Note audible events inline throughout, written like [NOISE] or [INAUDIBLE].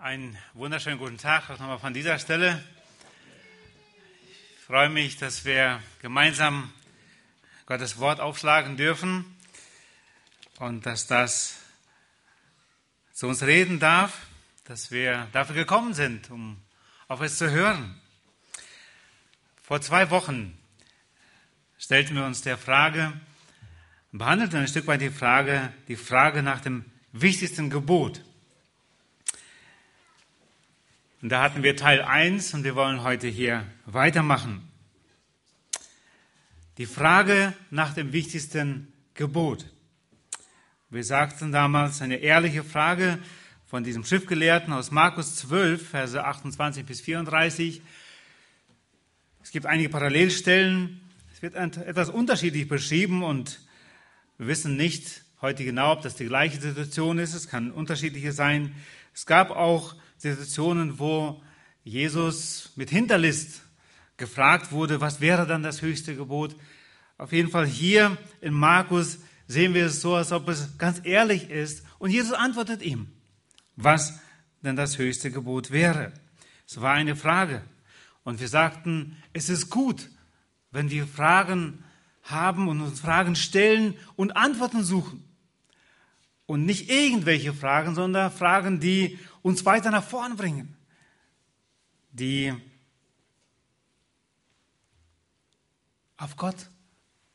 Einen wunderschönen guten Tag auch nochmal von dieser Stelle. Ich freue mich, dass wir gemeinsam Gottes Wort aufschlagen dürfen und dass das zu uns reden darf, dass wir dafür gekommen sind, um auf es zu hören. Vor zwei Wochen stellten wir uns der Frage, behandelten ein Stück weit die Frage, die Frage nach dem wichtigsten Gebot. Und da hatten wir Teil 1 und wir wollen heute hier weitermachen. Die Frage nach dem wichtigsten Gebot. Wir sagten damals eine ehrliche Frage von diesem Schriftgelehrten aus Markus 12, Verse 28 bis 34. Es gibt einige Parallelstellen. Es wird etwas unterschiedlich beschrieben und wir wissen nicht heute genau, ob das die gleiche Situation ist. Es kann unterschiedliche sein. Es gab auch Situationen, wo Jesus mit Hinterlist gefragt wurde, was wäre dann das höchste Gebot. Auf jeden Fall hier in Markus sehen wir es so, als ob es ganz ehrlich ist. Und Jesus antwortet ihm, was denn das höchste Gebot wäre. Es war eine Frage. Und wir sagten, es ist gut, wenn wir Fragen haben und uns Fragen stellen und Antworten suchen. Und nicht irgendwelche Fragen, sondern Fragen, die uns weiter nach vorn bringen, die auf Gott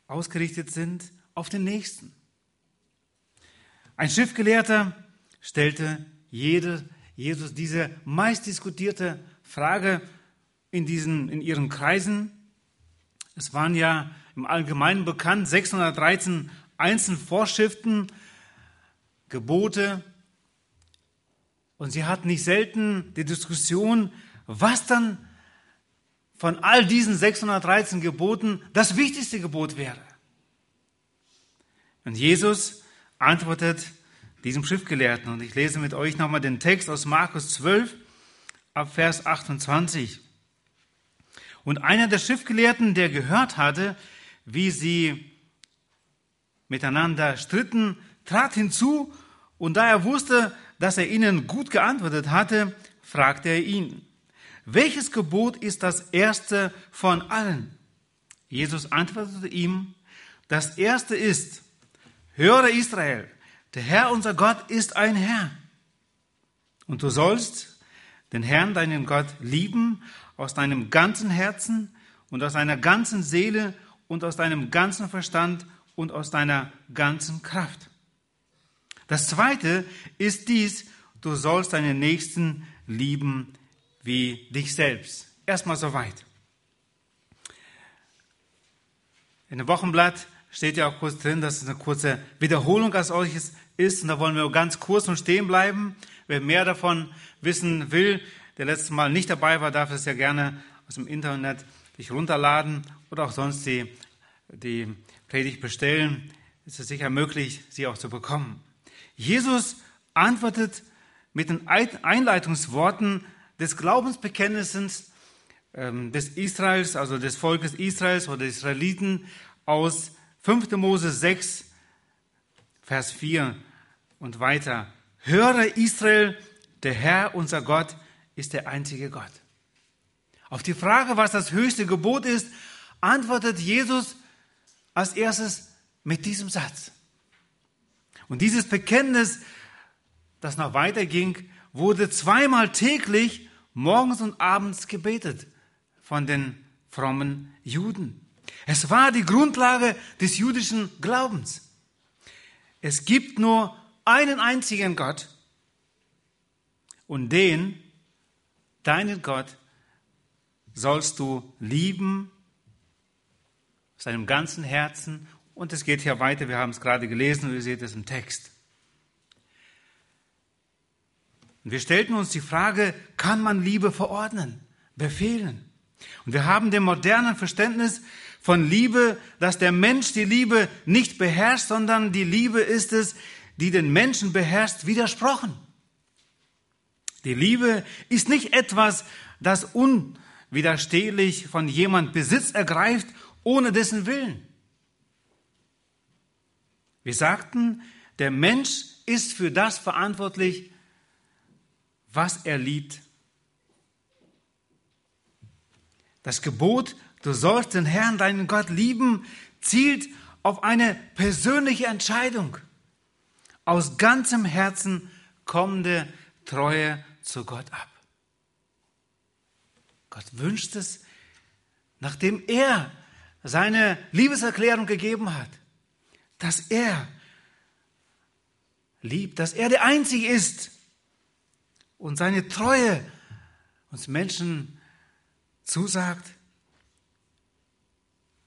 ausgerichtet sind, auf den Nächsten. Ein Schriftgelehrter stellte jede, Jesus diese meist diskutierte Frage in, diesen, in ihren Kreisen. Es waren ja im Allgemeinen bekannt 613 Einzelvorschriften, Gebote, und sie hatten nicht selten die Diskussion, was dann von all diesen 613 Geboten das wichtigste Gebot wäre. Und Jesus antwortet diesem Schriftgelehrten. Und ich lese mit euch nochmal den Text aus Markus 12 ab Vers 28. Und einer der Schriftgelehrten, der gehört hatte, wie sie miteinander stritten, trat hinzu und da er wusste, dass er ihnen gut geantwortet hatte, fragte er ihn, welches Gebot ist das erste von allen? Jesus antwortete ihm, das erste ist, höre Israel, der Herr unser Gott ist ein Herr. Und du sollst den Herrn, deinen Gott, lieben aus deinem ganzen Herzen und aus deiner ganzen Seele und aus deinem ganzen Verstand und aus deiner ganzen Kraft. Das zweite ist dies, du sollst deinen Nächsten lieben wie dich selbst. Erstmal soweit. In dem Wochenblatt steht ja auch kurz drin, dass es eine kurze Wiederholung als solches ist. Und da wollen wir ganz kurz und stehen bleiben. Wer mehr davon wissen will, der letztes Mal nicht dabei war, darf es ja gerne aus dem Internet sich runterladen oder auch sonst die, die Predigt bestellen. Es ist sicher möglich, sie auch zu bekommen. Jesus antwortet mit den Einleitungsworten des Glaubensbekenntnisses ähm, des Israels, also des Volkes Israels oder Israeliten aus 5. Mose 6, Vers 4 und weiter. Höre Israel, der Herr, unser Gott, ist der einzige Gott. Auf die Frage, was das höchste Gebot ist, antwortet Jesus als erstes mit diesem Satz. Und dieses Bekenntnis, das noch weiterging, wurde zweimal täglich morgens und abends gebetet von den frommen Juden. Es war die Grundlage des jüdischen Glaubens. Es gibt nur einen einzigen Gott und den, deinen Gott, sollst du lieben aus deinem ganzen Herzen und es geht hier weiter, wir haben es gerade gelesen und ihr seht es im Text. Und wir stellten uns die Frage, kann man Liebe verordnen, befehlen? Und wir haben dem modernen Verständnis von Liebe, dass der Mensch die Liebe nicht beherrscht, sondern die Liebe ist es, die den Menschen beherrscht, widersprochen. Die Liebe ist nicht etwas, das unwiderstehlich von jemand Besitz ergreift, ohne dessen Willen. Wir sagten, der Mensch ist für das verantwortlich, was er liebt. Das Gebot, du sollst den Herrn, deinen Gott lieben, zielt auf eine persönliche Entscheidung. Aus ganzem Herzen kommende Treue zu Gott ab. Gott wünscht es, nachdem er seine Liebeserklärung gegeben hat, dass er liebt, dass er der Einzige ist und seine Treue uns Menschen zusagt,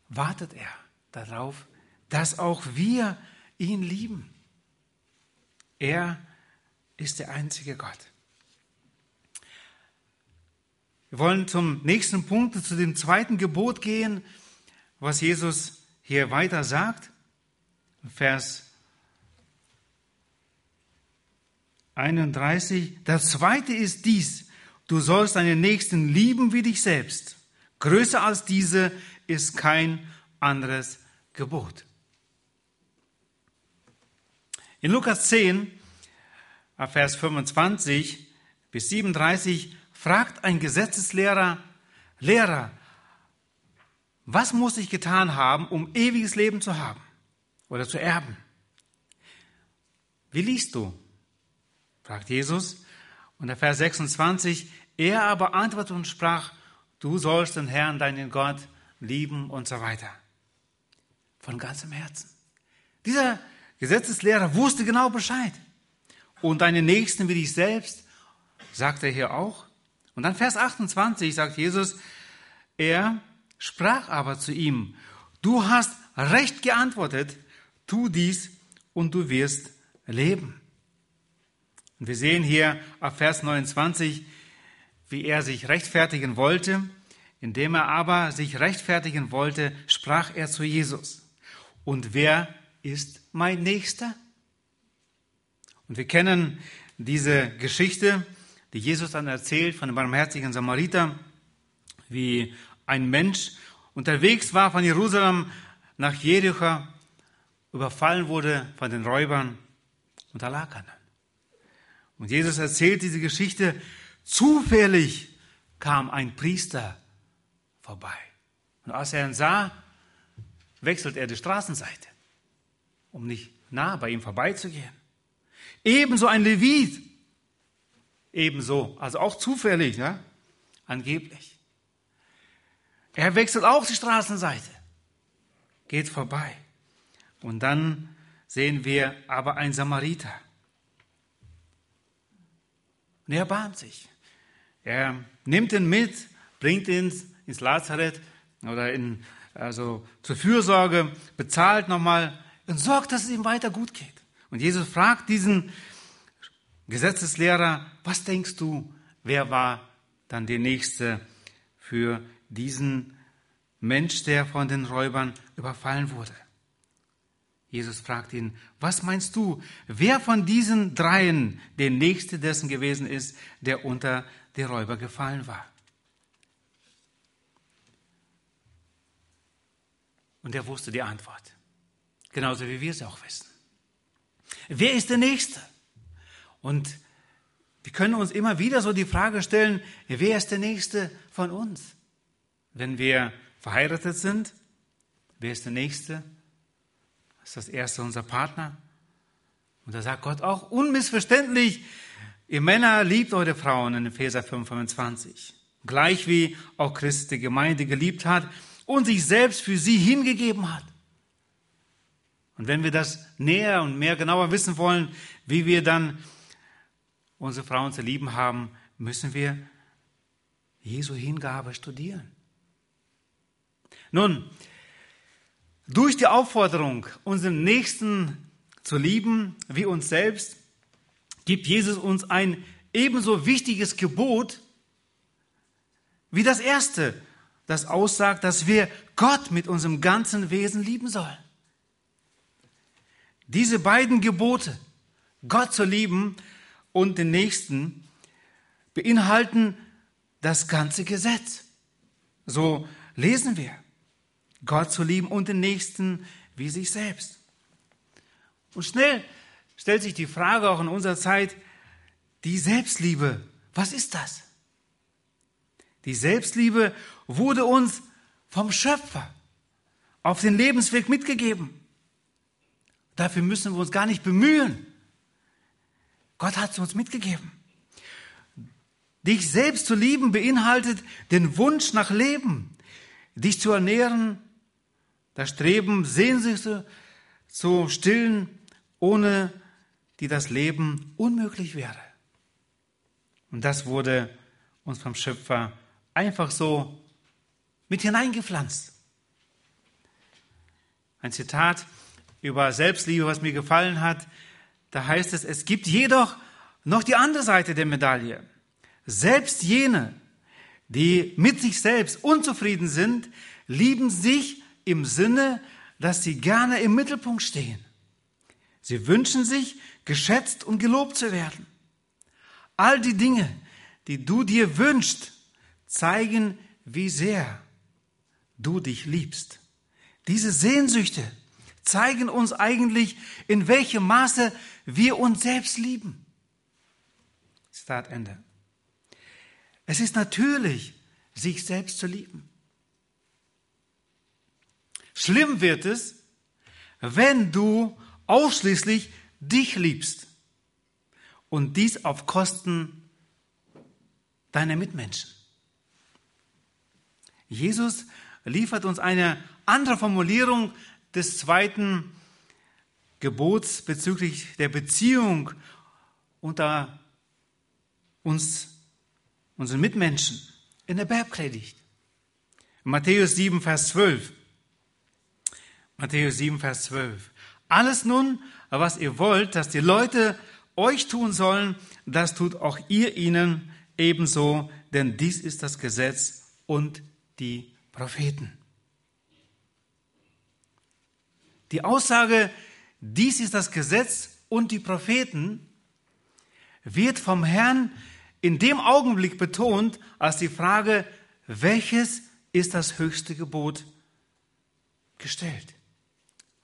wartet er darauf, dass auch wir ihn lieben. Er ist der einzige Gott. Wir wollen zum nächsten Punkt, zu dem zweiten Gebot gehen, was Jesus hier weiter sagt. Vers 31. Das zweite ist dies. Du sollst deinen Nächsten lieben wie dich selbst. Größer als diese ist kein anderes Gebot. In Lukas 10, Vers 25 bis 37 fragt ein Gesetzeslehrer, Lehrer, was muss ich getan haben, um ewiges Leben zu haben oder zu erben? Wie liest du? fragt Jesus. Und der Vers 26, er aber antwortete und sprach, du sollst den Herrn, deinen Gott, lieben und so weiter. Von ganzem Herzen. Dieser Gesetzeslehrer wusste genau Bescheid. Und deine Nächsten wie dich selbst, sagt er hier auch. Und dann Vers 28 sagt Jesus, er sprach aber zu ihm, du hast recht geantwortet, tu dies und du wirst leben. Und wir sehen hier auf Vers 29, wie er sich rechtfertigen wollte. Indem er aber sich rechtfertigen wollte, sprach er zu Jesus. Und wer ist mein Nächster? Und wir kennen diese Geschichte, die Jesus dann erzählt von dem barmherzigen Samariter, wie ein Mensch unterwegs war von Jerusalem nach Jericho, überfallen wurde von den Räubern und da lag einer. Und Jesus erzählt diese Geschichte, zufällig kam ein Priester vorbei. Und als er ihn sah, wechselt er die Straßenseite, um nicht nah bei ihm vorbeizugehen. Ebenso ein Levit, ebenso, also auch zufällig, ja, angeblich. Er wechselt auch die Straßenseite, geht vorbei. Und dann sehen wir aber ein Samariter. Und er erbarmt sich. Er nimmt ihn mit, bringt ihn ins Lazarett oder in, also zur Fürsorge, bezahlt nochmal und sorgt, dass es ihm weiter gut geht. Und Jesus fragt diesen Gesetzeslehrer, was denkst du, wer war dann der Nächste für diesen Mensch, der von den Räubern überfallen wurde? Jesus fragt ihn, was meinst du, wer von diesen dreien der Nächste dessen gewesen ist, der unter die Räuber gefallen war? Und er wusste die Antwort, genauso wie wir es auch wissen. Wer ist der Nächste? Und wir können uns immer wieder so die Frage stellen, wer ist der Nächste von uns? Wenn wir verheiratet sind, wer ist der Nächste? Ist das erste unser Partner. Und da sagt Gott auch unmissverständlich, ihr Männer liebt eure Frauen in Epheser 5, 25. Gleich wie auch Christus die Gemeinde geliebt hat und sich selbst für sie hingegeben hat. Und wenn wir das näher und mehr genauer wissen wollen, wie wir dann unsere Frauen zu lieben haben, müssen wir Jesu Hingabe studieren. Nun, durch die Aufforderung, unseren Nächsten zu lieben wie uns selbst, gibt Jesus uns ein ebenso wichtiges Gebot wie das erste, das aussagt, dass wir Gott mit unserem ganzen Wesen lieben sollen. Diese beiden Gebote, Gott zu lieben und den Nächsten, beinhalten das ganze Gesetz. So lesen wir. Gott zu lieben und den Nächsten wie sich selbst. Und schnell stellt sich die Frage auch in unserer Zeit, die Selbstliebe Was ist das? Die Selbstliebe wurde uns vom Schöpfer auf den Lebensweg mitgegeben. Dafür müssen wir uns gar nicht bemühen. Gott hat es uns mitgegeben. Dich selbst zu lieben beinhaltet den Wunsch nach Leben, dich zu ernähren, das Streben, Sehnsüchte zu stillen, ohne die das Leben unmöglich wäre. Und das wurde uns vom Schöpfer einfach so mit hineingepflanzt. Ein Zitat über Selbstliebe, was mir gefallen hat, da heißt es, es gibt jedoch noch die andere Seite der Medaille. Selbst jene, die mit sich selbst unzufrieden sind, lieben sich im Sinne, dass sie gerne im Mittelpunkt stehen. Sie wünschen sich, geschätzt und gelobt zu werden. All die Dinge, die du dir wünschst, zeigen, wie sehr du dich liebst. Diese Sehnsüchte zeigen uns eigentlich, in welchem Maße wir uns selbst lieben. Start Ende. Es ist natürlich, sich selbst zu lieben. Schlimm wird es, wenn du ausschließlich dich liebst und dies auf Kosten deiner Mitmenschen. Jesus liefert uns eine andere Formulierung des zweiten Gebots bezüglich der Beziehung unter uns, unseren Mitmenschen in der Bergpredigt. Matthäus 7, Vers 12. Matthäus 7, Vers 12. Alles nun, was ihr wollt, dass die Leute euch tun sollen, das tut auch ihr ihnen ebenso, denn dies ist das Gesetz und die Propheten. Die Aussage, dies ist das Gesetz und die Propheten, wird vom Herrn in dem Augenblick betont, als die Frage, welches ist das höchste Gebot gestellt.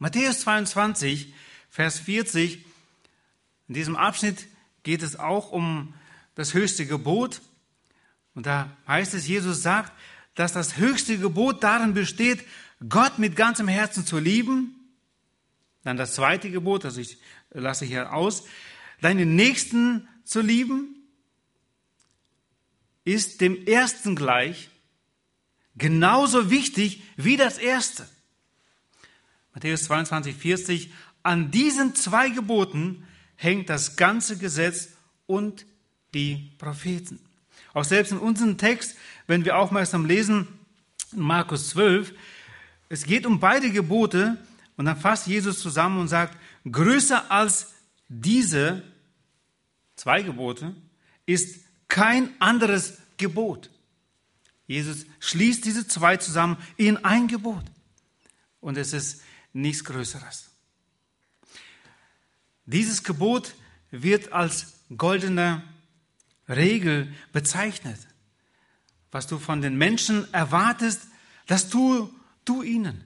Matthäus 22, Vers 40, in diesem Abschnitt geht es auch um das höchste Gebot. Und da heißt es, Jesus sagt, dass das höchste Gebot darin besteht, Gott mit ganzem Herzen zu lieben. Dann das zweite Gebot, das ich lasse hier aus, deinen Nächsten zu lieben, ist dem ersten gleich genauso wichtig wie das erste. Matthäus 22, 40, an diesen zwei Geboten hängt das ganze Gesetz und die Propheten. Auch selbst in unserem Text, wenn wir aufmerksam lesen, Markus 12, es geht um beide Gebote und dann fasst Jesus zusammen und sagt, größer als diese zwei Gebote ist kein anderes Gebot. Jesus schließt diese zwei zusammen in ein Gebot. Und es ist nichts Größeres. Dieses Gebot wird als goldene Regel bezeichnet. Was du von den Menschen erwartest, das tu du ihnen.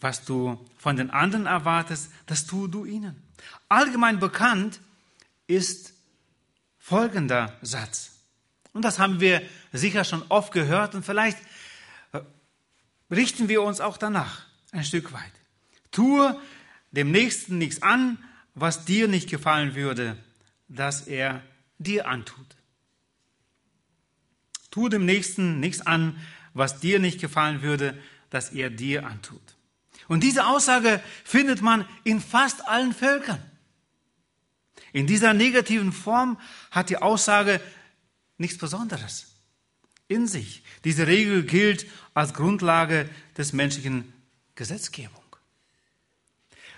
Was du von den anderen erwartest, das tu du ihnen. Allgemein bekannt ist folgender Satz. Und das haben wir sicher schon oft gehört und vielleicht richten wir uns auch danach ein Stück weit. Tue dem Nächsten nichts an, was dir nicht gefallen würde, dass er dir antut. Tue dem Nächsten nichts an, was dir nicht gefallen würde, dass er dir antut. Und diese Aussage findet man in fast allen Völkern. In dieser negativen Form hat die Aussage nichts Besonderes in sich. Diese Regel gilt als Grundlage des menschlichen Gesetzgebung.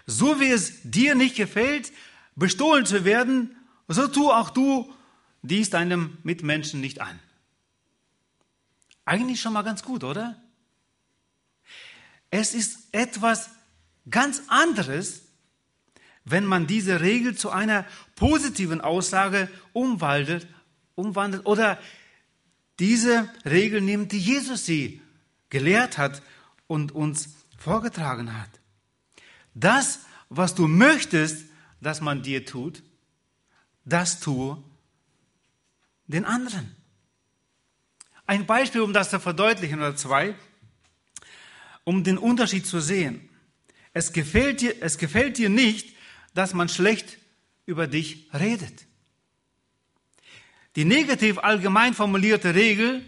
So wie es dir nicht gefällt, bestohlen zu werden, so tu auch du dies deinem Mitmenschen nicht an. Eigentlich schon mal ganz gut, oder? Es ist etwas ganz anderes, wenn man diese Regel zu einer positiven Aussage umwandelt, umwandelt oder diese Regel nimmt, die Jesus sie gelehrt hat und uns vorgetragen hat. Das, was du möchtest, dass man dir tut, das tue den anderen. Ein Beispiel, um das zu verdeutlichen, oder zwei, um den Unterschied zu sehen. Es gefällt dir, es gefällt dir nicht, dass man schlecht über dich redet. Die negativ allgemein formulierte Regel,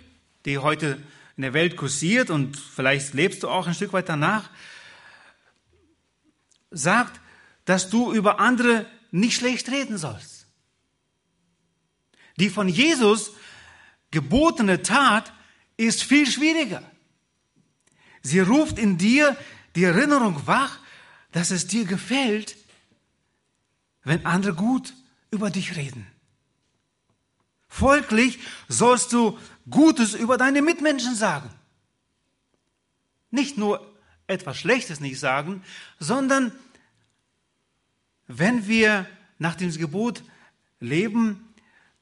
die heute in der Welt kursiert und vielleicht lebst du auch ein Stück weit danach, sagt, dass du über andere nicht schlecht reden sollst. Die von Jesus gebotene Tat ist viel schwieriger. Sie ruft in dir die Erinnerung wach, dass es dir gefällt, wenn andere gut über dich reden. Folglich sollst du Gutes über deine Mitmenschen sagen. Nicht nur etwas Schlechtes nicht sagen, sondern wenn wir nach dem Gebot leben,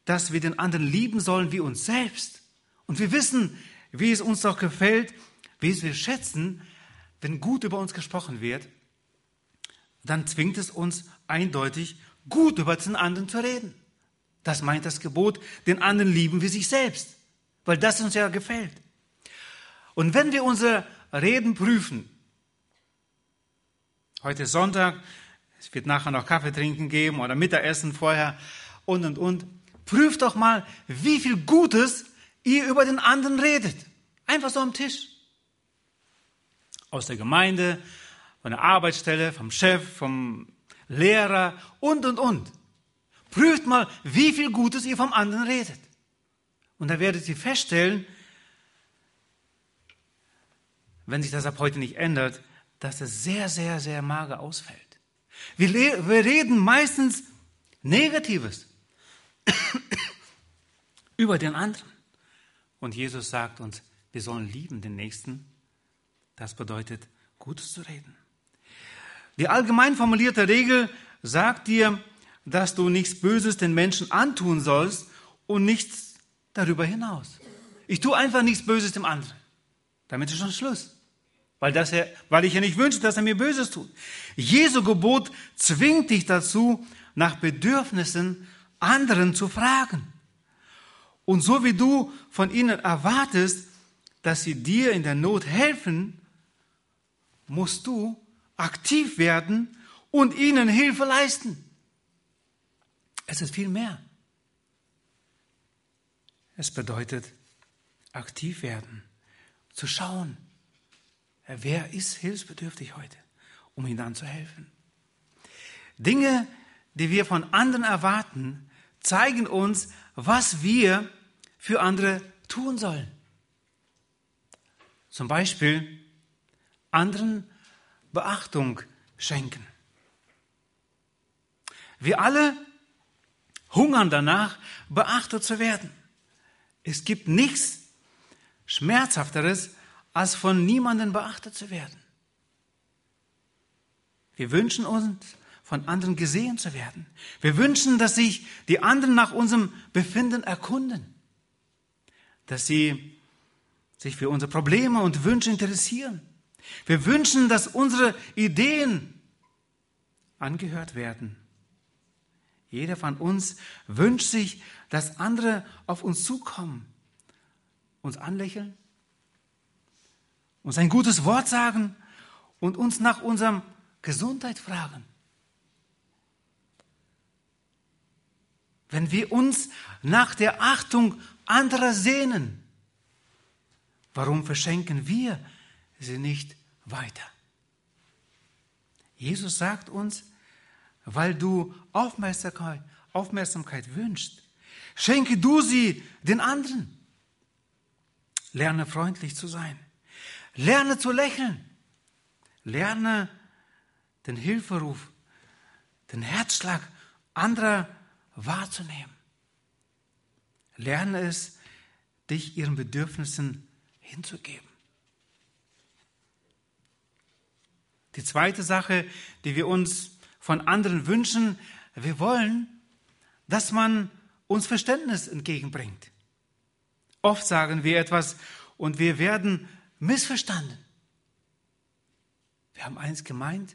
dass wir den anderen lieben sollen wie uns selbst. Und wir wissen, wie es uns doch gefällt, wie es wir schätzen, wenn gut über uns gesprochen wird, dann zwingt es uns eindeutig, gut über den anderen zu reden. Das meint das Gebot, den anderen lieben wie sich selbst, weil das uns ja gefällt. Und wenn wir unsere Reden prüfen, heute ist Sonntag, es wird nachher noch Kaffee trinken geben oder Mittagessen vorher und und und, prüft doch mal, wie viel Gutes ihr über den anderen redet. Einfach so am Tisch. Aus der Gemeinde, von der Arbeitsstelle, vom Chef, vom Lehrer und, und, und. Prüft mal, wie viel Gutes ihr vom anderen redet. Und da werdet ihr feststellen, wenn sich das ab heute nicht ändert, dass es sehr, sehr, sehr mager ausfällt. Wir, wir reden meistens Negatives [COUGHS] über den anderen. Und Jesus sagt uns, wir sollen lieben den Nächsten. Das bedeutet, Gutes zu reden. Die allgemein formulierte Regel sagt dir, dass du nichts Böses den Menschen antun sollst und nichts darüber hinaus. Ich tue einfach nichts Böses dem anderen. Damit ist schon Schluss. Weil, das er, weil ich ja nicht wünsche, dass er mir Böses tut. Jesu Gebot zwingt dich dazu, nach Bedürfnissen anderen zu fragen. Und so wie du von ihnen erwartest, dass sie dir in der Not helfen, musst du aktiv werden und ihnen Hilfe leisten. Es ist viel mehr. Es bedeutet aktiv werden, zu schauen, wer ist hilfsbedürftig heute, um ihnen dann zu helfen. Dinge, die wir von anderen erwarten, zeigen uns, was wir für andere tun sollen. Zum Beispiel anderen Beachtung schenken. Wir alle hungern danach, beachtet zu werden. Es gibt nichts Schmerzhafteres, als von niemandem beachtet zu werden. Wir wünschen uns, von anderen gesehen zu werden. Wir wünschen, dass sich die anderen nach unserem Befinden erkunden, dass sie sich für unsere Probleme und Wünsche interessieren wir wünschen, dass unsere Ideen angehört werden. Jeder von uns wünscht sich, dass andere auf uns zukommen, uns anlächeln, uns ein gutes Wort sagen und uns nach unserer Gesundheit fragen. Wenn wir uns nach der Achtung anderer sehnen, warum verschenken wir sie nicht weiter. Jesus sagt uns, weil du Aufmerksamkeit, Aufmerksamkeit wünschst, schenke du sie den anderen. Lerne freundlich zu sein. Lerne zu lächeln. Lerne den Hilferuf, den Herzschlag anderer wahrzunehmen. Lerne es, dich ihren Bedürfnissen hinzugeben. Die zweite Sache, die wir uns von anderen wünschen, wir wollen, dass man uns Verständnis entgegenbringt. Oft sagen wir etwas und wir werden missverstanden. Wir haben eins gemeint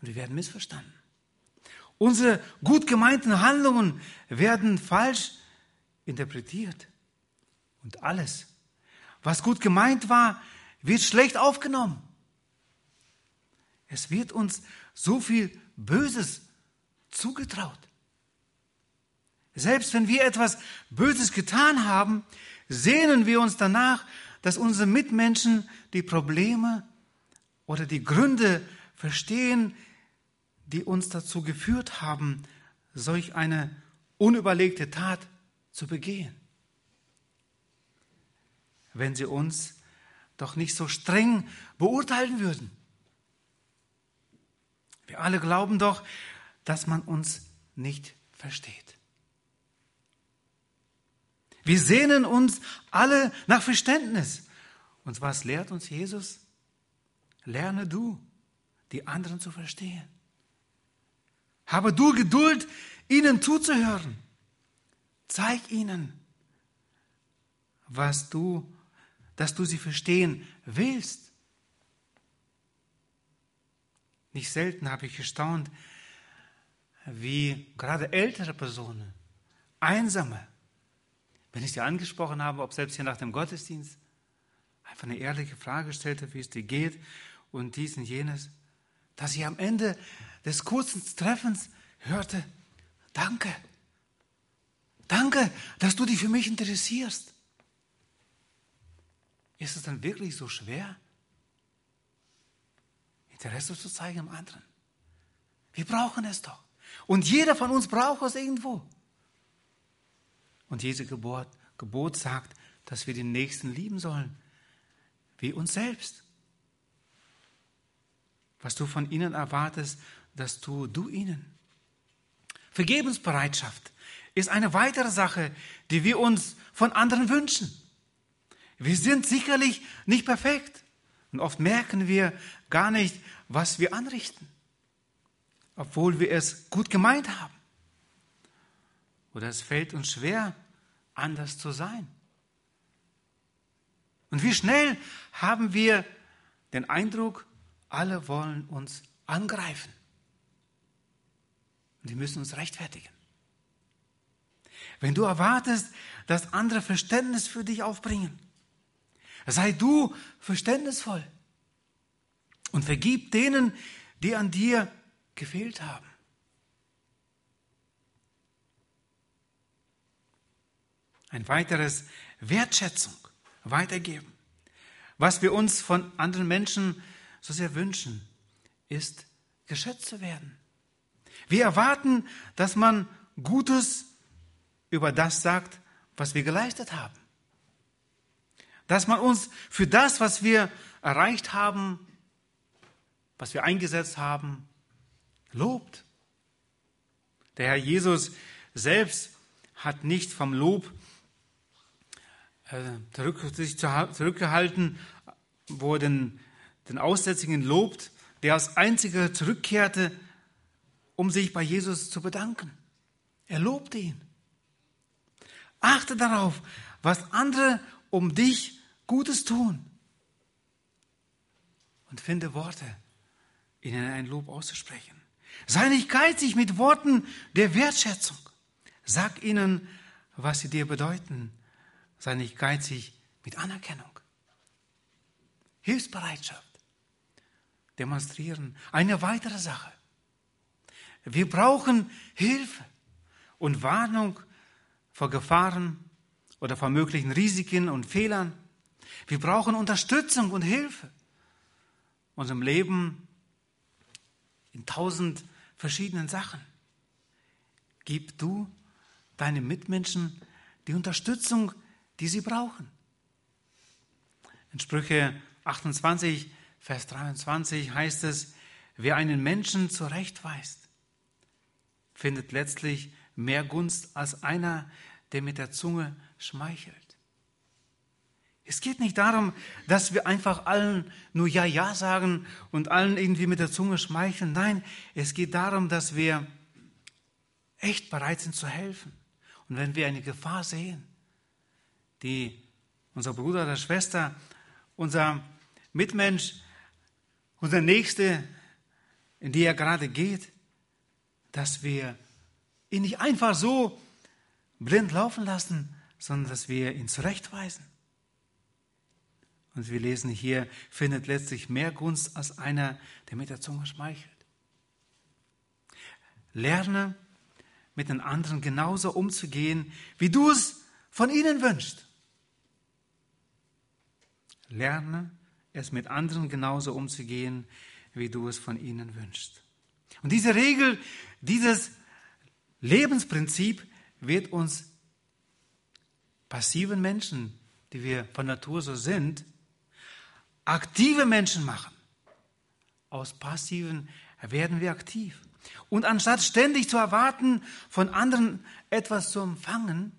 und wir werden missverstanden. Unsere gut gemeinten Handlungen werden falsch interpretiert. Und alles, was gut gemeint war, wird schlecht aufgenommen. Es wird uns so viel Böses zugetraut. Selbst wenn wir etwas Böses getan haben, sehnen wir uns danach, dass unsere Mitmenschen die Probleme oder die Gründe verstehen, die uns dazu geführt haben, solch eine unüberlegte Tat zu begehen. Wenn sie uns doch nicht so streng beurteilen würden. Wir alle glauben doch, dass man uns nicht versteht. Wir sehnen uns alle nach Verständnis. Und was lehrt uns Jesus? Lerne du, die anderen zu verstehen. Habe du Geduld, ihnen zuzuhören. Zeig ihnen, was du, dass du sie verstehen willst. Nicht selten habe ich gestaunt, wie gerade ältere Personen, einsame, wenn ich sie angesprochen habe, ob selbst hier nach dem Gottesdienst, einfach eine ehrliche Frage stellte, wie es dir geht und dies und jenes, dass ich am Ende des kurzen Treffens hörte, danke, danke, dass du dich für mich interessierst. Ist es dann wirklich so schwer, Interesse zu zeigen am anderen? Wir brauchen es doch. Und jeder von uns braucht es irgendwo. Und Jesu Gebot, Gebot sagt, dass wir den Nächsten lieben sollen, wie uns selbst. Was du von ihnen erwartest, das tu du ihnen. Vergebensbereitschaft ist eine weitere Sache, die wir uns von anderen wünschen. Wir sind sicherlich nicht perfekt und oft merken wir gar nicht, was wir anrichten, obwohl wir es gut gemeint haben. Oder es fällt uns schwer, anders zu sein. Und wie schnell haben wir den Eindruck, alle wollen uns angreifen. Und die müssen uns rechtfertigen. Wenn du erwartest, dass andere Verständnis für dich aufbringen, sei du verständnisvoll und vergib denen, die an dir gefehlt haben. Ein weiteres Wertschätzung weitergeben. Was wir uns von anderen Menschen so sehr wünschen, ist geschätzt zu werden. Wir erwarten, dass man Gutes über das sagt, was wir geleistet haben. Dass man uns für das, was wir erreicht haben, was wir eingesetzt haben, lobt. Der Herr Jesus selbst hat nicht vom Lob äh, sich zurückgehalten, wo er den, den Aussätzigen lobt, der als einziger zurückkehrte, um sich bei Jesus zu bedanken. Er lobte ihn. Achte darauf, was andere um dich Gutes tun. Und finde Worte, ihnen ein Lob auszusprechen. Sei nicht geizig mit Worten der Wertschätzung. Sag ihnen, was sie dir bedeuten sei nicht geizig mit Anerkennung. Hilfsbereitschaft demonstrieren. Eine weitere Sache. Wir brauchen Hilfe und Warnung vor Gefahren oder vor möglichen Risiken und Fehlern. Wir brauchen Unterstützung und Hilfe. Unserem Leben in tausend verschiedenen Sachen. Gib du deinen Mitmenschen die Unterstützung, die sie brauchen. In Sprüche 28, Vers 23 heißt es, wer einen Menschen zurechtweist, findet letztlich mehr Gunst als einer, der mit der Zunge schmeichelt. Es geht nicht darum, dass wir einfach allen nur Ja, Ja sagen und allen irgendwie mit der Zunge schmeicheln. Nein, es geht darum, dass wir echt bereit sind zu helfen. Und wenn wir eine Gefahr sehen, die unser Bruder oder Schwester, unser Mitmensch, unser Nächste, in die er gerade geht, dass wir ihn nicht einfach so blind laufen lassen, sondern dass wir ihn zurechtweisen. Und wir lesen hier, findet letztlich mehr Gunst als einer, der mit der Zunge schmeichelt. Lerne mit den anderen genauso umzugehen, wie du es von ihnen wünschst. Lerne es mit anderen genauso umzugehen, wie du es von ihnen wünschst. Und diese Regel, dieses Lebensprinzip wird uns passiven Menschen, die wir von Natur so sind, aktive Menschen machen. Aus passiven werden wir aktiv. Und anstatt ständig zu erwarten, von anderen etwas zu empfangen,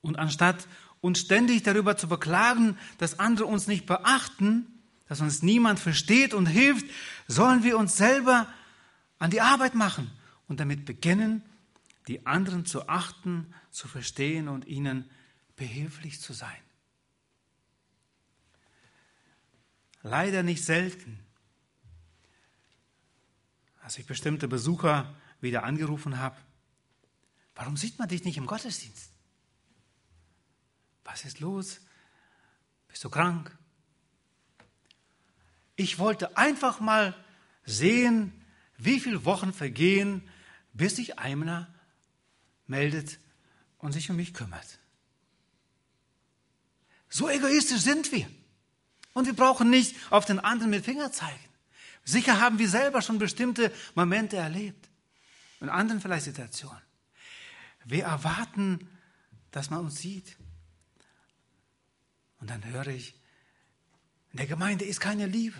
und anstatt uns ständig darüber zu beklagen, dass andere uns nicht beachten, dass uns niemand versteht und hilft, sollen wir uns selber an die Arbeit machen und damit beginnen, die anderen zu achten, zu verstehen und ihnen behilflich zu sein. Leider nicht selten, als ich bestimmte Besucher wieder angerufen habe, warum sieht man dich nicht im Gottesdienst? Was ist los? Bist du krank? Ich wollte einfach mal sehen, wie viele Wochen vergehen, bis sich einer meldet und sich um mich kümmert. So egoistisch sind wir. Und wir brauchen nicht auf den anderen mit Finger zeigen. Sicher haben wir selber schon bestimmte Momente erlebt. In anderen vielleicht Situationen. Wir erwarten, dass man uns sieht. Und dann höre ich, in der Gemeinde ist keine Liebe.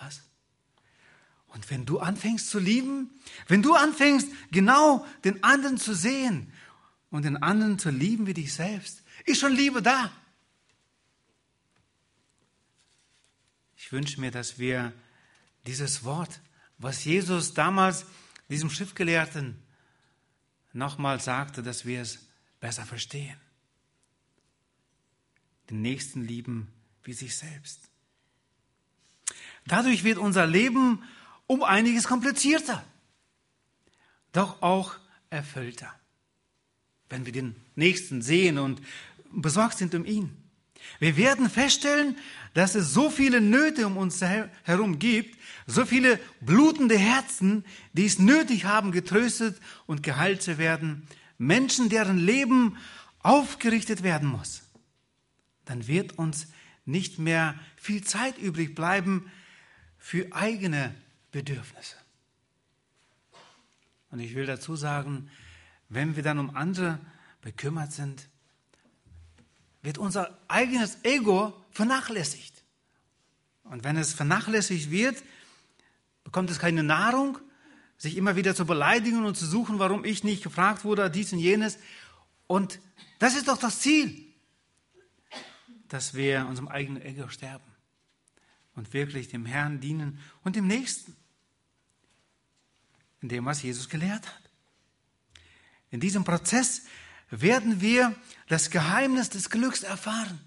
Was? Und wenn du anfängst zu lieben, wenn du anfängst, genau den anderen zu sehen und den anderen zu lieben wie dich selbst, ist schon Liebe da. Ich wünsche mir, dass wir dieses Wort, was Jesus damals diesem Schriftgelehrten nochmal sagte, dass wir es besser verstehen. Den Nächsten lieben wie sich selbst. Dadurch wird unser Leben um einiges komplizierter, doch auch erfüllter, wenn wir den Nächsten sehen und besorgt sind um ihn. Wir werden feststellen, dass es so viele Nöte um uns herum gibt, so viele blutende Herzen, die es nötig haben, getröstet und geheilt zu werden, Menschen, deren Leben aufgerichtet werden muss. Dann wird uns nicht mehr viel Zeit übrig bleiben für eigene Bedürfnisse. Und ich will dazu sagen, wenn wir dann um andere bekümmert sind, wird unser eigenes Ego vernachlässigt. Und wenn es vernachlässigt wird, bekommt es keine Nahrung, sich immer wieder zu beleidigen und zu suchen, warum ich nicht gefragt wurde, dies und jenes. Und das ist doch das Ziel, dass wir unserem eigenen Ego sterben und wirklich dem Herrn dienen und dem Nächsten, in dem, was Jesus gelehrt hat. In diesem Prozess werden wir das Geheimnis des Glücks erfahren.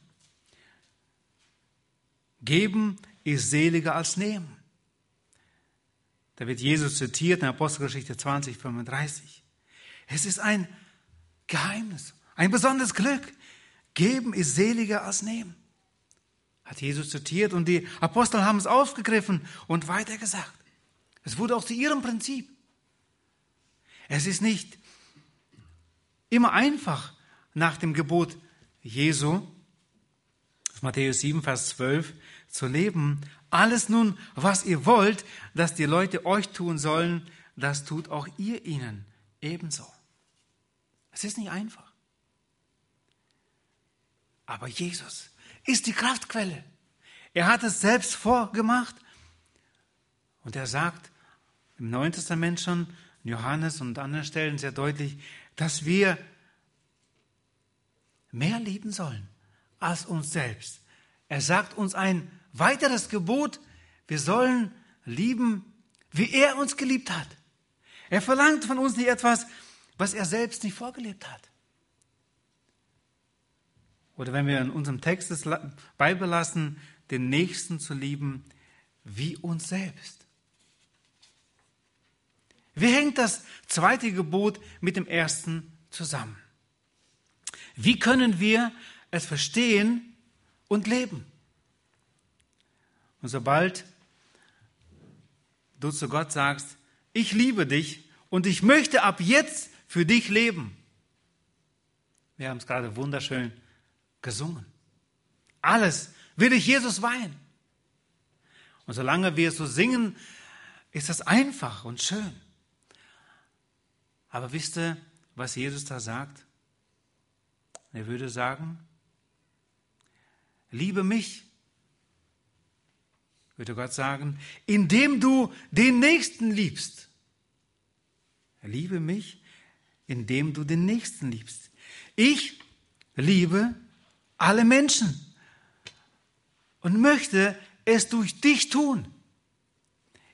Geben ist seliger als nehmen. Da wird Jesus zitiert in Apostelgeschichte 20, 35. Es ist ein Geheimnis, ein besonderes Glück. Geben ist seliger als nehmen. Hat Jesus zitiert und die Apostel haben es aufgegriffen und weitergesagt. Es wurde auch zu ihrem Prinzip. Es ist nicht immer einfach nach dem Gebot Jesu, Matthäus 7, Vers 12, zu leben. Alles nun, was ihr wollt, dass die Leute euch tun sollen, das tut auch ihr ihnen ebenso. Es ist nicht einfach. Aber Jesus ist die Kraftquelle. Er hat es selbst vorgemacht. Und er sagt im Neuen Testament schon, Johannes und anderen Stellen sehr deutlich, dass wir mehr lieben sollen als uns selbst. Er sagt uns ein weiteres Gebot, wir sollen lieben, wie er uns geliebt hat. Er verlangt von uns nicht etwas, was er selbst nicht vorgelebt hat. Oder wenn wir in unserem Text es beibelassen, den Nächsten zu lieben wie uns selbst. Wie hängt das zweite Gebot mit dem ersten zusammen? Wie können wir es verstehen und leben? Und sobald du zu Gott sagst, ich liebe dich und ich möchte ab jetzt für dich leben. Wir haben es gerade wunderschön gesungen. Alles will ich Jesus weihen. Und solange wir so singen, ist das einfach und schön. Aber wisst ihr, was Jesus da sagt? Er würde sagen, liebe mich, würde Gott sagen, indem du den Nächsten liebst. Liebe mich, indem du den Nächsten liebst. Ich liebe alle Menschen und möchte es durch dich tun,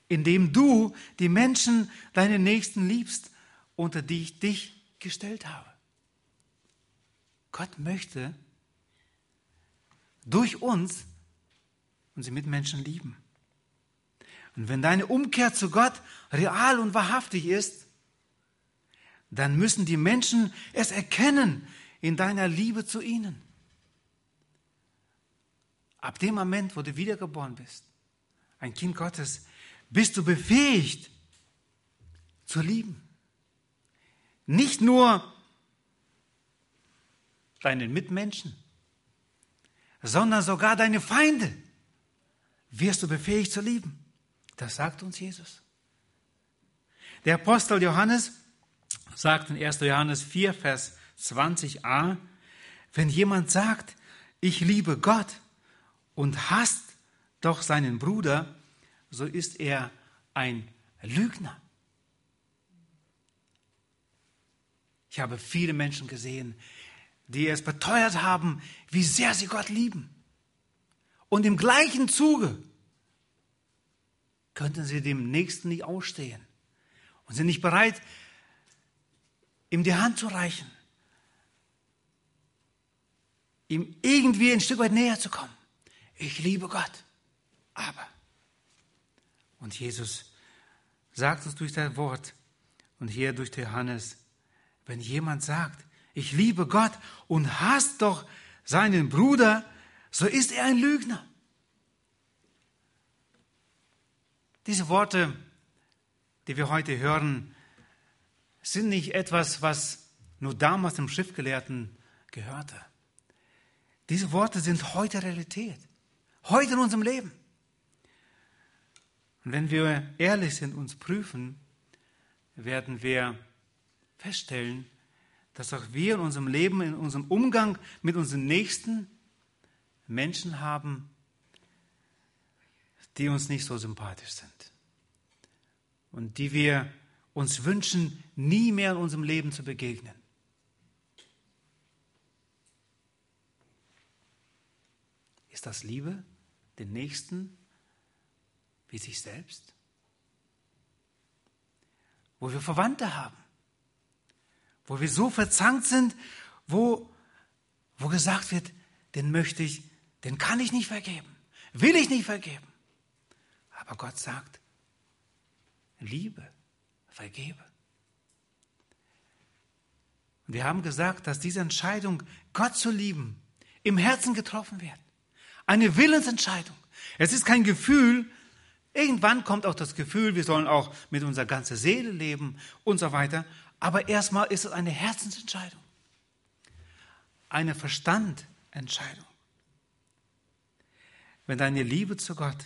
indem du die Menschen, deine Nächsten liebst, unter die ich dich gestellt habe. Gott möchte durch uns unsere Mitmenschen lieben. Und wenn deine Umkehr zu Gott real und wahrhaftig ist, dann müssen die Menschen es erkennen in deiner Liebe zu ihnen. Ab dem Moment, wo du wiedergeboren bist, ein Kind Gottes, bist du befähigt zu lieben. Nicht nur deinen Mitmenschen, sondern sogar deine Feinde wirst du befähigt zu lieben. Das sagt uns Jesus. Der Apostel Johannes sagt in 1. Johannes 4, Vers 20a, wenn jemand sagt, ich liebe Gott und hasst doch seinen Bruder, so ist er ein Lügner. Ich habe viele Menschen gesehen, die es beteuert haben, wie sehr sie Gott lieben. Und im gleichen Zuge könnten sie dem Nächsten nicht ausstehen und sind nicht bereit, ihm die Hand zu reichen, ihm irgendwie ein Stück weit näher zu kommen. Ich liebe Gott, aber. Und Jesus sagt uns durch sein Wort und hier durch Johannes, wenn jemand sagt, ich liebe Gott und hasst doch seinen Bruder, so ist er ein Lügner. Diese Worte, die wir heute hören, sind nicht etwas, was nur damals dem Schriftgelehrten gehörte. Diese Worte sind heute Realität, heute in unserem Leben. Und wenn wir ehrlich sind, uns prüfen, werden wir feststellen, dass auch wir in unserem Leben, in unserem Umgang mit unseren Nächsten Menschen haben, die uns nicht so sympathisch sind und die wir uns wünschen, nie mehr in unserem Leben zu begegnen. Ist das Liebe, den Nächsten wie sich selbst? Wo wir Verwandte haben, wo wir so verzankt sind, wo, wo gesagt wird, den möchte ich, den kann ich nicht vergeben, will ich nicht vergeben. Aber Gott sagt, liebe, vergebe. Und wir haben gesagt, dass diese Entscheidung, Gott zu lieben, im Herzen getroffen wird. Eine Willensentscheidung. Es ist kein Gefühl. Irgendwann kommt auch das Gefühl, wir sollen auch mit unserer ganzen Seele leben und so weiter. Aber erstmal ist es eine Herzensentscheidung. Eine Verstandentscheidung. Wenn deine Liebe zu Gott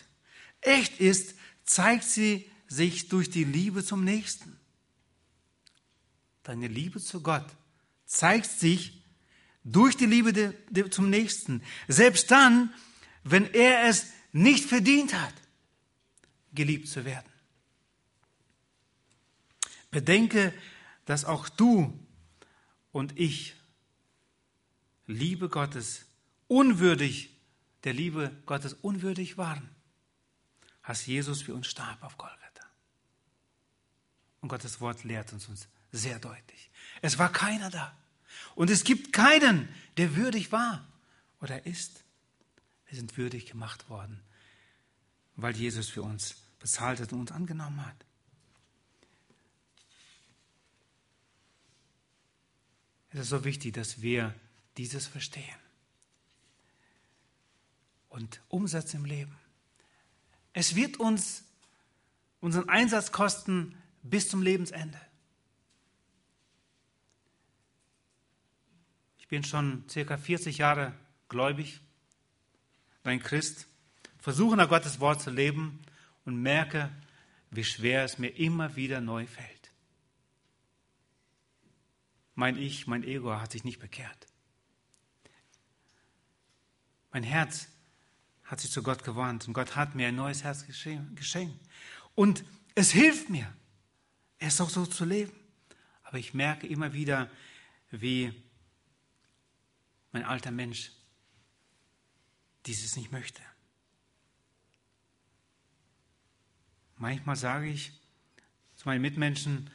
echt ist, zeigt sie sich durch die Liebe zum Nächsten. Deine Liebe zu Gott zeigt sich durch die Liebe zum Nächsten. Selbst dann, wenn er es nicht verdient hat, geliebt zu werden. Bedenke, dass auch du und ich Liebe Gottes unwürdig, der Liebe Gottes unwürdig waren, als Jesus für uns starb auf Golgatha. Und Gottes Wort lehrt uns, uns sehr deutlich. Es war keiner da. Und es gibt keinen, der würdig war oder ist. Wir sind würdig gemacht worden, weil Jesus für uns bezahlt hat und uns angenommen hat. Es ist so wichtig, dass wir dieses verstehen und umsetzen im Leben. Es wird uns unseren Einsatz kosten bis zum Lebensende. Ich bin schon circa 40 Jahre gläubig, ein Christ, versuche nach Gottes Wort zu leben und merke, wie schwer es mir immer wieder neu fällt. Mein Ich, mein Ego hat sich nicht bekehrt. Mein Herz hat sich zu Gott gewandt und Gott hat mir ein neues Herz geschenkt. Und es hilft mir, es auch so zu leben. Aber ich merke immer wieder, wie mein alter Mensch dieses nicht möchte. Manchmal sage ich zu meinen Mitmenschen,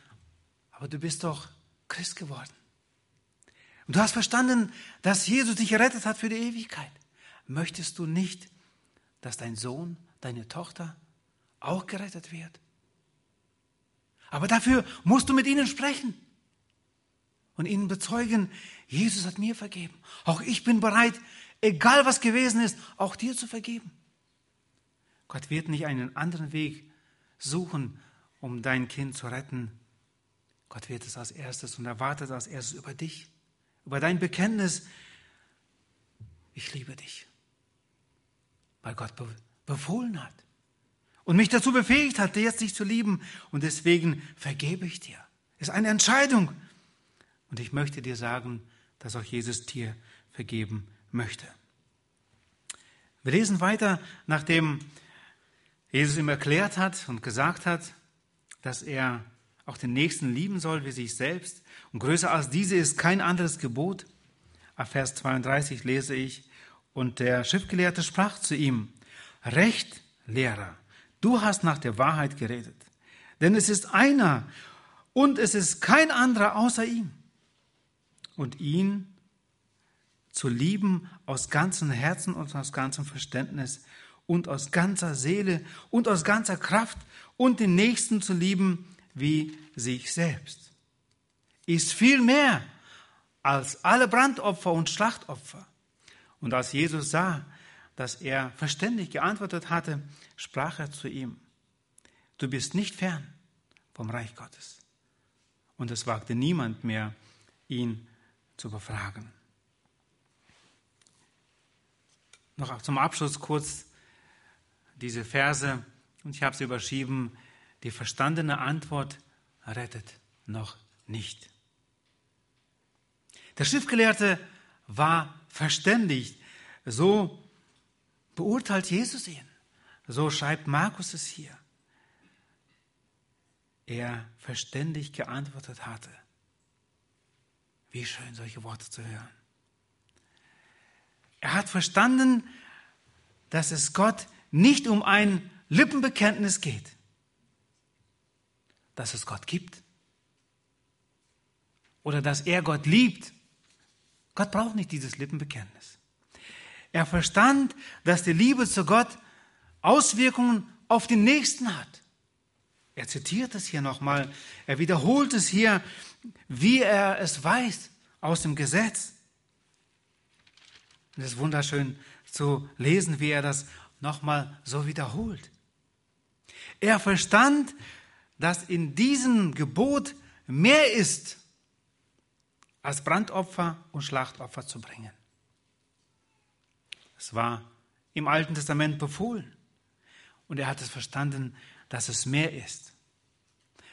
aber du bist doch Christ geworden. Und du hast verstanden, dass Jesus dich gerettet hat für die Ewigkeit. Möchtest du nicht, dass dein Sohn, deine Tochter auch gerettet wird? Aber dafür musst du mit ihnen sprechen und ihnen bezeugen, Jesus hat mir vergeben. Auch ich bin bereit, egal was gewesen ist, auch dir zu vergeben. Gott wird nicht einen anderen Weg suchen, um dein Kind zu retten. Gott wird es als erstes und erwartet als erstes über dich, über dein Bekenntnis. Ich liebe dich, weil Gott befohlen hat und mich dazu befähigt hat, jetzt dich zu lieben und deswegen vergebe ich dir. Es ist eine Entscheidung. Und ich möchte dir sagen, dass auch Jesus dir vergeben möchte. Wir lesen weiter, nachdem Jesus ihm erklärt hat und gesagt hat, dass er auch den Nächsten lieben soll wie sich selbst. Und größer als diese ist kein anderes Gebot. Ab Vers 32 lese ich, und der Schriftgelehrte sprach zu ihm, Recht, Lehrer, du hast nach der Wahrheit geredet. Denn es ist einer und es ist kein anderer außer ihm. Und ihn zu lieben aus ganzem Herzen und aus ganzem Verständnis und aus ganzer Seele und aus ganzer Kraft und den Nächsten zu lieben wie sich selbst. Ist viel mehr als alle Brandopfer und Schlachtopfer. Und als Jesus sah, dass er verständig geantwortet hatte, sprach er zu ihm, du bist nicht fern vom Reich Gottes. Und es wagte niemand mehr, ihn zu befragen. Noch zum Abschluss kurz diese Verse und ich habe sie überschrieben, die verstandene Antwort rettet noch nicht. Der Schriftgelehrte war verständigt. So beurteilt Jesus ihn. So schreibt Markus es hier. Er verständig geantwortet hatte. Wie schön, solche Worte zu hören. Er hat verstanden, dass es Gott nicht um ein Lippenbekenntnis geht, dass es Gott gibt oder dass er Gott liebt. Gott braucht nicht dieses Lippenbekenntnis. Er verstand, dass die Liebe zu Gott Auswirkungen auf den Nächsten hat. Er zitiert es hier nochmal, er wiederholt es hier, wie er es weiß aus dem Gesetz. Es ist wunderschön zu lesen, wie er das nochmal so wiederholt. Er verstand, dass in diesem Gebot mehr ist, als Brandopfer und Schlachtopfer zu bringen. Es war im Alten Testament befohlen. Und er hat es verstanden, dass es mehr ist.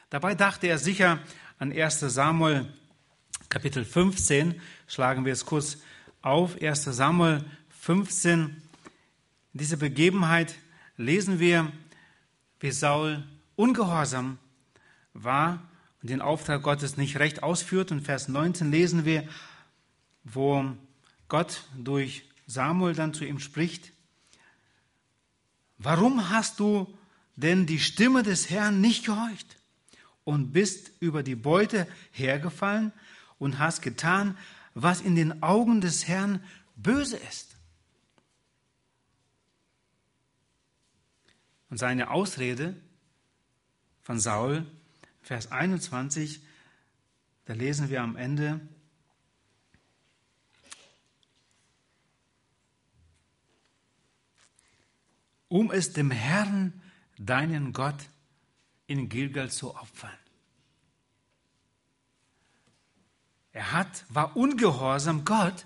Dabei dachte er sicher an 1 Samuel Kapitel 15. Schlagen wir es kurz auf 1 Samuel 15. In dieser Begebenheit lesen wir, wie Saul ungehorsam war und den Auftrag Gottes nicht recht ausführt. Und Vers 19 lesen wir, wo Gott durch Samuel dann zu ihm spricht, warum hast du denn die Stimme des Herrn nicht gehorcht und bist über die Beute hergefallen und hast getan, was in den Augen des Herrn böse ist. Und seine Ausrede von Saul, Vers 21, da lesen wir am Ende, um es dem Herrn, deinen Gott, in Gilgal zu opfern. Er hat, war ungehorsam Gott,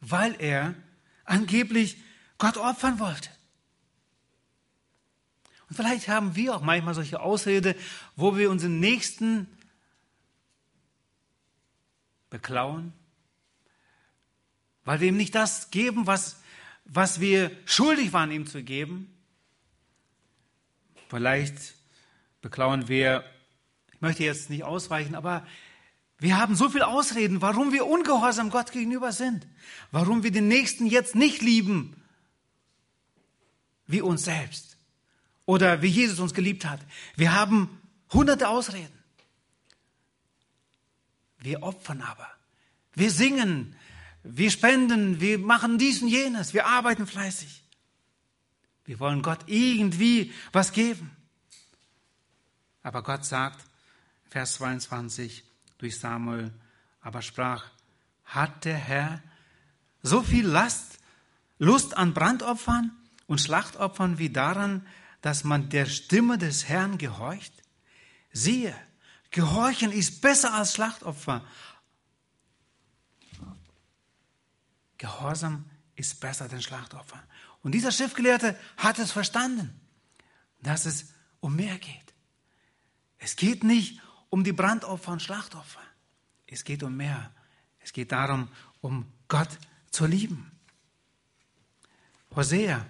weil er angeblich Gott opfern wollte. Und vielleicht haben wir auch manchmal solche Ausrede, wo wir unseren Nächsten beklauen, weil wir ihm nicht das geben, was, was wir schuldig waren, ihm zu geben. Vielleicht beklauen wir, ich möchte jetzt nicht ausweichen, aber wir haben so viele Ausreden, warum wir ungehorsam Gott gegenüber sind, warum wir den Nächsten jetzt nicht lieben wie uns selbst oder wie Jesus uns geliebt hat. Wir haben hunderte Ausreden. Wir opfern aber. Wir singen, wir spenden, wir machen dies und jenes, wir arbeiten fleißig. Wir wollen Gott irgendwie was geben. Aber Gott sagt, Vers 22 durch Samuel, aber sprach, hat der Herr so viel Last, Lust an Brandopfern und Schlachtopfern wie daran, dass man der Stimme des Herrn gehorcht? Siehe, Gehorchen ist besser als Schlachtopfer. Gehorsam ist besser denn Schlachtopfer. Und dieser Schriftgelehrte hat es verstanden, dass es um mehr geht. Es geht nicht um die Brandopfer und Schlachtopfer. Es geht um mehr. Es geht darum, um Gott zu lieben. Hosea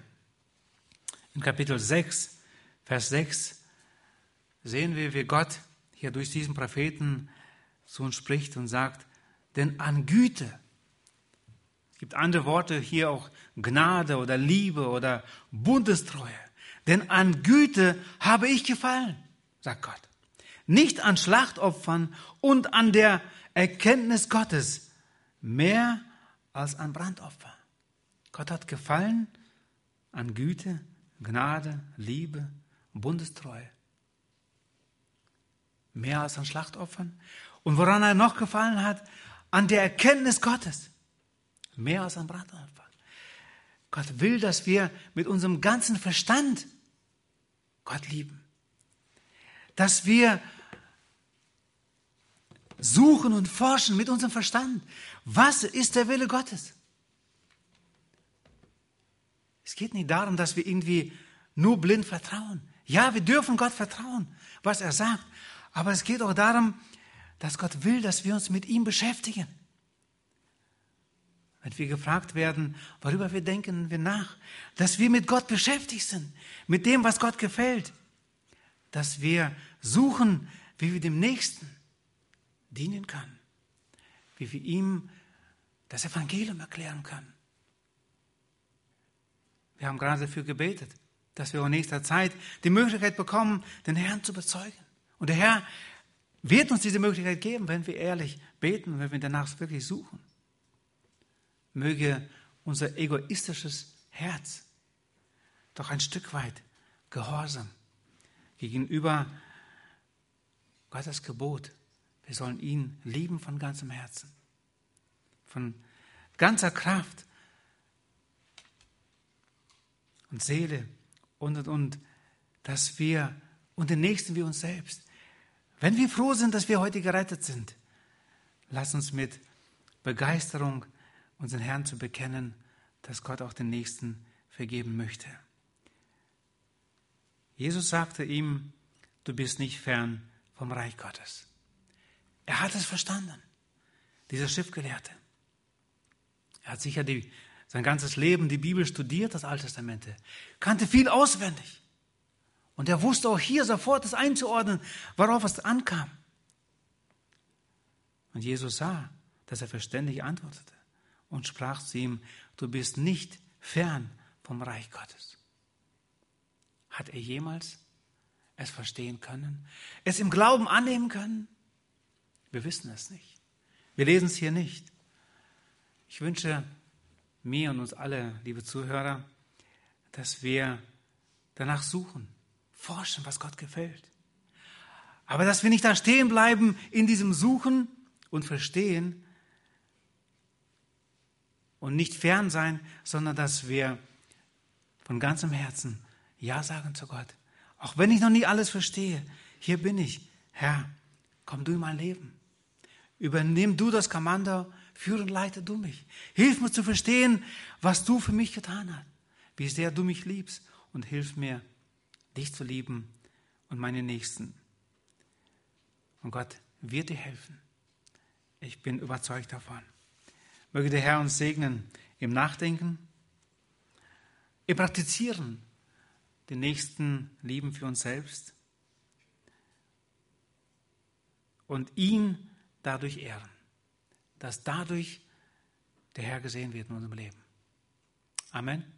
in Kapitel 6, Vers 6 sehen wir, wie Gott hier durch diesen Propheten zu uns spricht und sagt, denn an Güte, es gibt andere Worte hier auch Gnade oder Liebe oder Bundestreue, denn an Güte habe ich gefallen, sagt Gott. Nicht an Schlachtopfern und an der Erkenntnis Gottes, mehr als an Brandopfer. Gott hat gefallen an Güte, Gnade, Liebe, Bundestreue mehr als an Schlachtopfern. Und woran er noch gefallen hat, an der Erkenntnis Gottes, mehr als an Brandopfern. Gott will, dass wir mit unserem ganzen Verstand Gott lieben. Dass wir suchen und forschen mit unserem Verstand. Was ist der Wille Gottes? Es geht nicht darum, dass wir irgendwie nur blind vertrauen. Ja, wir dürfen Gott vertrauen, was er sagt. Aber es geht auch darum, dass Gott will, dass wir uns mit ihm beschäftigen. Wenn wir gefragt werden, worüber wir denken wir nach, dass wir mit Gott beschäftigt sind, mit dem, was Gott gefällt, dass wir suchen, wie wir dem Nächsten dienen können, wie wir ihm das Evangelium erklären können. Wir haben gerade dafür gebetet, dass wir in nächster Zeit die Möglichkeit bekommen, den Herrn zu bezeugen. Und der Herr wird uns diese Möglichkeit geben, wenn wir ehrlich beten wenn wir danach wirklich suchen. Möge unser egoistisches Herz doch ein Stück weit gehorsam gegenüber Gottes Gebot. Wir sollen ihn lieben von ganzem Herzen, von ganzer Kraft und Seele und, und, und, dass wir und den Nächsten wie uns selbst wenn wir froh sind, dass wir heute gerettet sind, lass uns mit Begeisterung unseren Herrn zu bekennen, dass Gott auch den Nächsten vergeben möchte. Jesus sagte ihm, du bist nicht fern vom Reich Gottes. Er hat es verstanden, dieser Schriftgelehrte. Er hat sicher die, sein ganzes Leben die Bibel studiert, das Alte Testament, kannte viel auswendig. Und er wusste auch hier sofort das einzuordnen, worauf es ankam. Und Jesus sah, dass er verständlich antwortete und sprach zu ihm, du bist nicht fern vom Reich Gottes. Hat er jemals es verstehen können? Es im Glauben annehmen können? Wir wissen es nicht. Wir lesen es hier nicht. Ich wünsche mir und uns alle, liebe Zuhörer, dass wir danach suchen, forschen, was Gott gefällt. Aber dass wir nicht da stehen bleiben in diesem Suchen und Verstehen und nicht fern sein, sondern dass wir von ganzem Herzen Ja sagen zu Gott. Auch wenn ich noch nie alles verstehe, hier bin ich. Herr, komm du in mein Leben. Übernimm du das Kommando, führe und leite du mich. Hilf mir zu verstehen, was du für mich getan hast, wie sehr du mich liebst und hilf mir, dich zu lieben und meine Nächsten. Und Gott wird dir helfen. Ich bin überzeugt davon. Möge der Herr uns segnen im Nachdenken, im Praktizieren, den Nächsten lieben für uns selbst und ihn dadurch ehren, dass dadurch der Herr gesehen wird in unserem Leben. Amen.